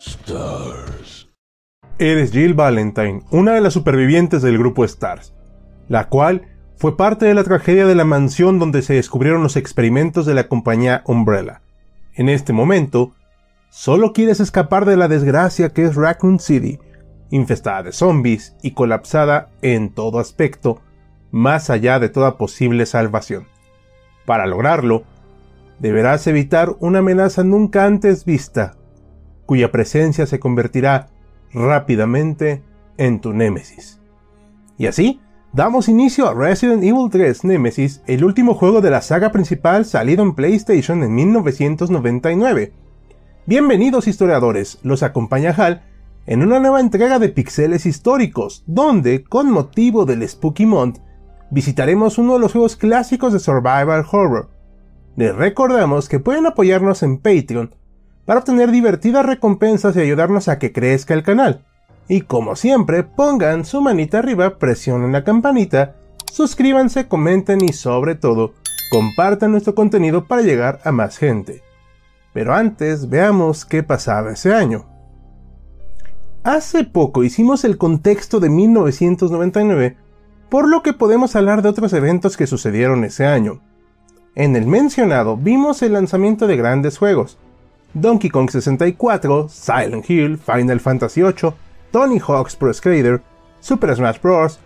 Stars. Eres Jill Valentine, una de las supervivientes del grupo Stars, la cual fue parte de la tragedia de la mansión donde se descubrieron los experimentos de la compañía Umbrella. En este momento, solo quieres escapar de la desgracia que es Raccoon City, infestada de zombies y colapsada en todo aspecto, más allá de toda posible salvación. Para lograrlo, deberás evitar una amenaza nunca antes vista, cuya presencia se convertirá rápidamente en tu némesis. Y así, damos inicio a Resident Evil 3 Nemesis, el último juego de la saga principal salido en PlayStation en 1999. Bienvenidos historiadores, los acompaña Hal en una nueva entrega de Pixeles Históricos, donde, con motivo del Spooky Month, visitaremos uno de los juegos clásicos de Survival Horror. Les recordamos que pueden apoyarnos en Patreon para obtener divertidas recompensas y ayudarnos a que crezca el canal. Y como siempre, pongan su manita arriba, presionen la campanita, suscríbanse, comenten y sobre todo, compartan nuestro contenido para llegar a más gente. Pero antes, veamos qué pasaba ese año. Hace poco hicimos el contexto de 1999 por lo que podemos hablar de otros eventos que sucedieron ese año. En el mencionado vimos el lanzamiento de grandes juegos, Donkey Kong 64, Silent Hill, Final Fantasy VIII, Tony Hawk's Pro Skater, Super Smash Bros.,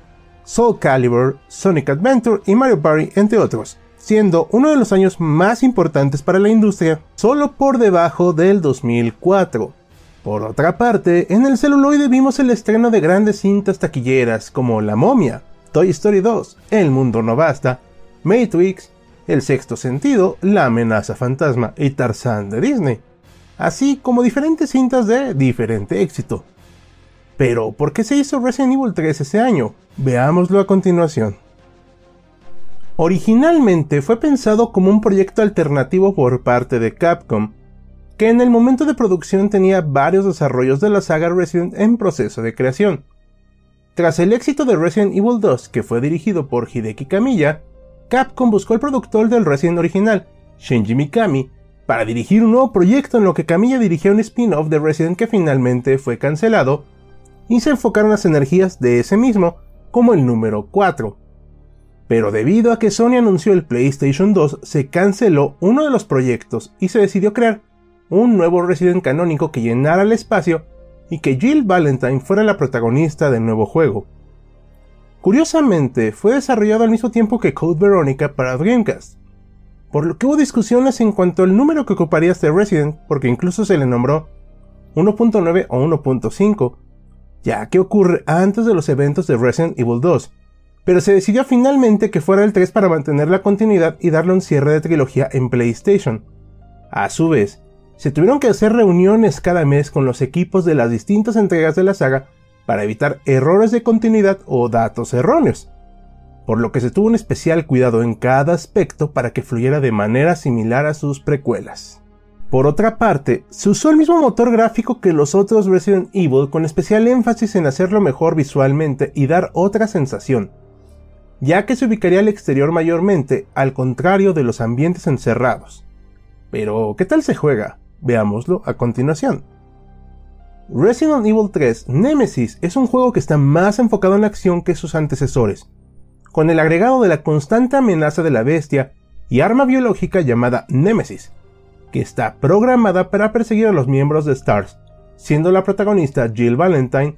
Soul Calibur, Sonic Adventure y Mario Party, entre otros, siendo uno de los años más importantes para la industria, solo por debajo del 2004. Por otra parte, en el celuloide vimos el estreno de grandes cintas taquilleras como La Momia, Toy Story 2, El Mundo No Basta, Matrix, El Sexto Sentido, La Amenaza Fantasma y Tarzán de Disney, así como diferentes cintas de diferente éxito. Pero, ¿por qué se hizo Resident Evil 3 ese año? Veámoslo a continuación. Originalmente fue pensado como un proyecto alternativo por parte de Capcom, que en el momento de producción tenía varios desarrollos de la saga Resident en proceso de creación. Tras el éxito de Resident Evil 2, que fue dirigido por Hideki Kamiya, Capcom buscó al productor del Resident original, Shinji Mikami, para dirigir un nuevo proyecto en lo que Kamiya dirigía un spin-off de Resident que finalmente fue cancelado, y se enfocaron las energías de ese mismo como el número 4. Pero debido a que Sony anunció el PlayStation 2, se canceló uno de los proyectos y se decidió crear un nuevo Resident canónico que llenara el espacio y que Jill Valentine fuera la protagonista del nuevo juego. Curiosamente, fue desarrollado al mismo tiempo que Code Veronica para Dreamcast, por lo que hubo discusiones en cuanto al número que ocuparía este Resident, porque incluso se le nombró 1.9 o 1.5, ya que ocurre antes de los eventos de Resident Evil 2, pero se decidió finalmente que fuera el 3 para mantener la continuidad y darle un cierre de trilogía en PlayStation. A su vez, se tuvieron que hacer reuniones cada mes con los equipos de las distintas entregas de la saga para evitar errores de continuidad o datos erróneos, por lo que se tuvo un especial cuidado en cada aspecto para que fluyera de manera similar a sus precuelas. Por otra parte, se usó el mismo motor gráfico que los otros Resident Evil con especial énfasis en hacerlo mejor visualmente y dar otra sensación, ya que se ubicaría al exterior mayormente, al contrario de los ambientes encerrados. Pero, ¿qué tal se juega? Veámoslo a continuación. Resident Evil 3 Nemesis es un juego que está más enfocado en la acción que sus antecesores, con el agregado de la constante amenaza de la bestia y arma biológica llamada Nemesis, que está programada para perseguir a los miembros de STARS, siendo la protagonista Jill Valentine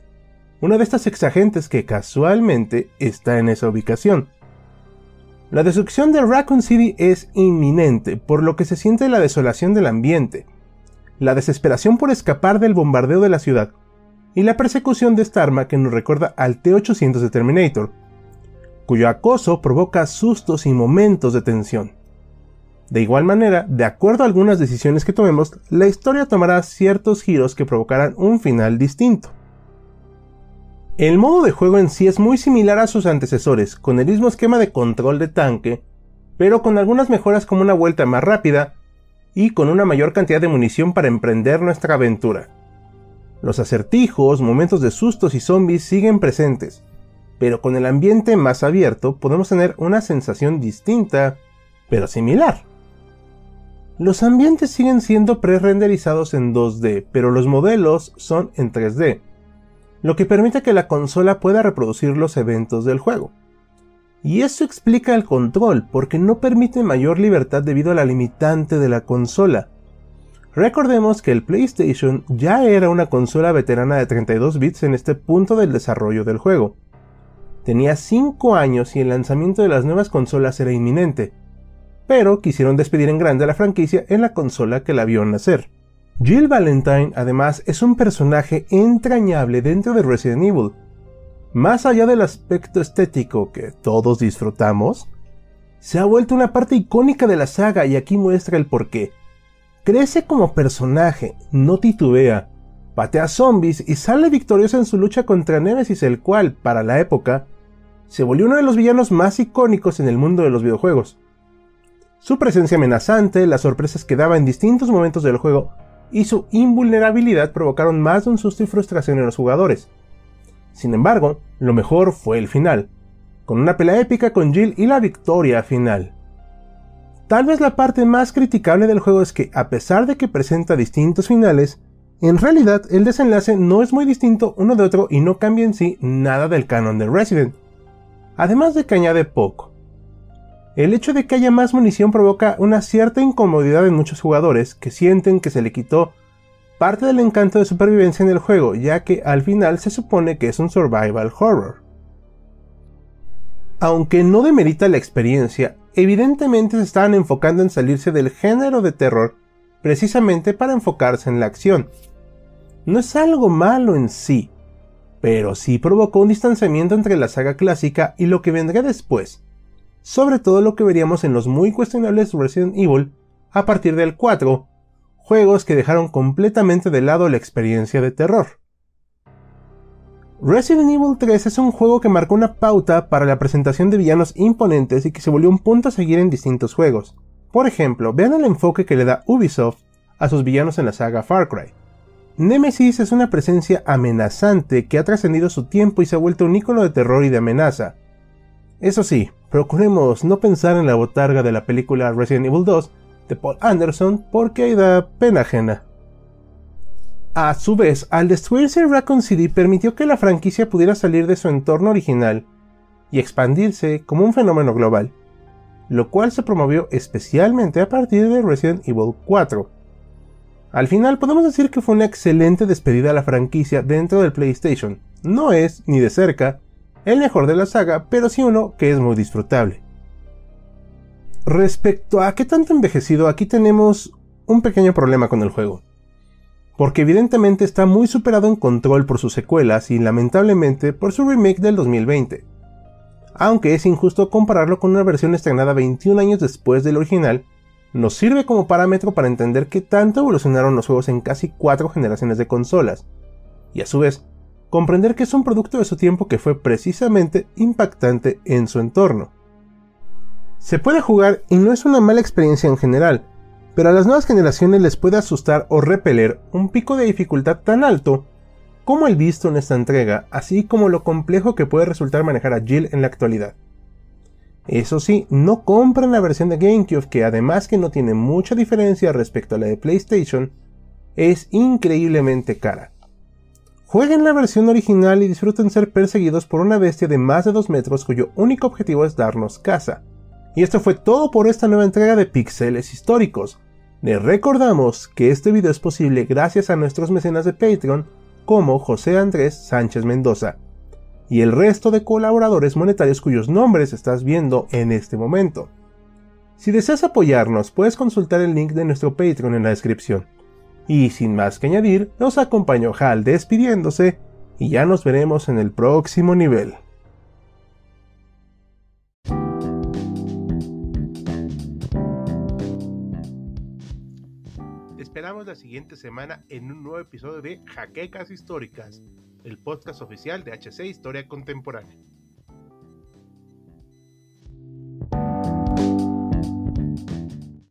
una de estas exagentes que casualmente está en esa ubicación. La destrucción de Raccoon City es inminente, por lo que se siente la desolación del ambiente, la desesperación por escapar del bombardeo de la ciudad y la persecución de esta arma que nos recuerda al T-800 de Terminator, cuyo acoso provoca sustos y momentos de tensión. De igual manera, de acuerdo a algunas decisiones que tomemos, la historia tomará ciertos giros que provocarán un final distinto. El modo de juego en sí es muy similar a sus antecesores, con el mismo esquema de control de tanque, pero con algunas mejoras como una vuelta más rápida y con una mayor cantidad de munición para emprender nuestra aventura. Los acertijos, momentos de sustos y zombies siguen presentes, pero con el ambiente más abierto podemos tener una sensación distinta, pero similar. Los ambientes siguen siendo pre-renderizados en 2D, pero los modelos son en 3D, lo que permite que la consola pueda reproducir los eventos del juego. Y eso explica el control, porque no permite mayor libertad debido a la limitante de la consola. Recordemos que el PlayStation ya era una consola veterana de 32 bits en este punto del desarrollo del juego. Tenía 5 años y el lanzamiento de las nuevas consolas era inminente, pero quisieron despedir en grande a la franquicia en la consola que la vio nacer. Jill Valentine además es un personaje entrañable dentro de Resident Evil. Más allá del aspecto estético que todos disfrutamos, se ha vuelto una parte icónica de la saga y aquí muestra el porqué. Crece como personaje, no titubea, patea zombies y sale victoriosa en su lucha contra Nemesis, el cual, para la época, se volvió uno de los villanos más icónicos en el mundo de los videojuegos. Su presencia amenazante, las sorpresas que daba en distintos momentos del juego y su invulnerabilidad provocaron más de un susto y frustración en los jugadores. Sin embargo, lo mejor fue el final, con una pelea épica con Jill y la victoria final. Tal vez la parte más criticable del juego es que, a pesar de que presenta distintos finales, en realidad el desenlace no es muy distinto uno de otro y no cambia en sí nada del canon de Resident, además de que añade poco. El hecho de que haya más munición provoca una cierta incomodidad en muchos jugadores que sienten que se le quitó parte del encanto de supervivencia en el juego, ya que al final se supone que es un survival horror. Aunque no demerita la experiencia, evidentemente se estaban enfocando en salirse del género de terror precisamente para enfocarse en la acción. No es algo malo en sí, pero sí provocó un distanciamiento entre la saga clásica y lo que vendría después, sobre todo lo que veríamos en los muy cuestionables Resident Evil a partir del 4, juegos que dejaron completamente de lado la experiencia de terror. Resident Evil 3 es un juego que marcó una pauta para la presentación de villanos imponentes y que se volvió un punto a seguir en distintos juegos. Por ejemplo, vean el enfoque que le da Ubisoft a sus villanos en la saga Far Cry. Nemesis es una presencia amenazante que ha trascendido su tiempo y se ha vuelto un icono de terror y de amenaza. Eso sí, procuremos no pensar en la botarga de la película Resident Evil 2 de Paul Anderson porque ahí da pena ajena. A su vez, al destruirse Raccoon City permitió que la franquicia pudiera salir de su entorno original y expandirse como un fenómeno global, lo cual se promovió especialmente a partir de Resident Evil 4. Al final podemos decir que fue una excelente despedida a la franquicia dentro del PlayStation. No es, ni de cerca, el mejor de la saga, pero sí uno que es muy disfrutable. Respecto a qué tanto envejecido, aquí tenemos un pequeño problema con el juego. Porque evidentemente está muy superado en control por sus secuelas y lamentablemente por su remake del 2020. Aunque es injusto compararlo con una versión estrenada 21 años después del original, nos sirve como parámetro para entender qué tanto evolucionaron los juegos en casi 4 generaciones de consolas, y a su vez comprender que es un producto de su tiempo que fue precisamente impactante en su entorno. Se puede jugar y no es una mala experiencia en general, pero a las nuevas generaciones les puede asustar o repeler un pico de dificultad tan alto como el visto en esta entrega, así como lo complejo que puede resultar manejar a Jill en la actualidad. Eso sí, no compran la versión de GameCube que además que no tiene mucha diferencia respecto a la de PlayStation, es increíblemente cara. Jueguen la versión original y disfruten ser perseguidos por una bestia de más de 2 metros cuyo único objetivo es darnos caza. Y esto fue todo por esta nueva entrega de Pixeles Históricos. Les recordamos que este video es posible gracias a nuestros mecenas de Patreon como José Andrés Sánchez Mendoza y el resto de colaboradores monetarios cuyos nombres estás viendo en este momento. Si deseas apoyarnos, puedes consultar el link de nuestro Patreon en la descripción. Y sin más que añadir, nos acompañó Hal despidiéndose y ya nos veremos en el próximo nivel. la siguiente semana en un nuevo episodio de Jaquecas Históricas, el podcast oficial de HC Historia Contemporánea.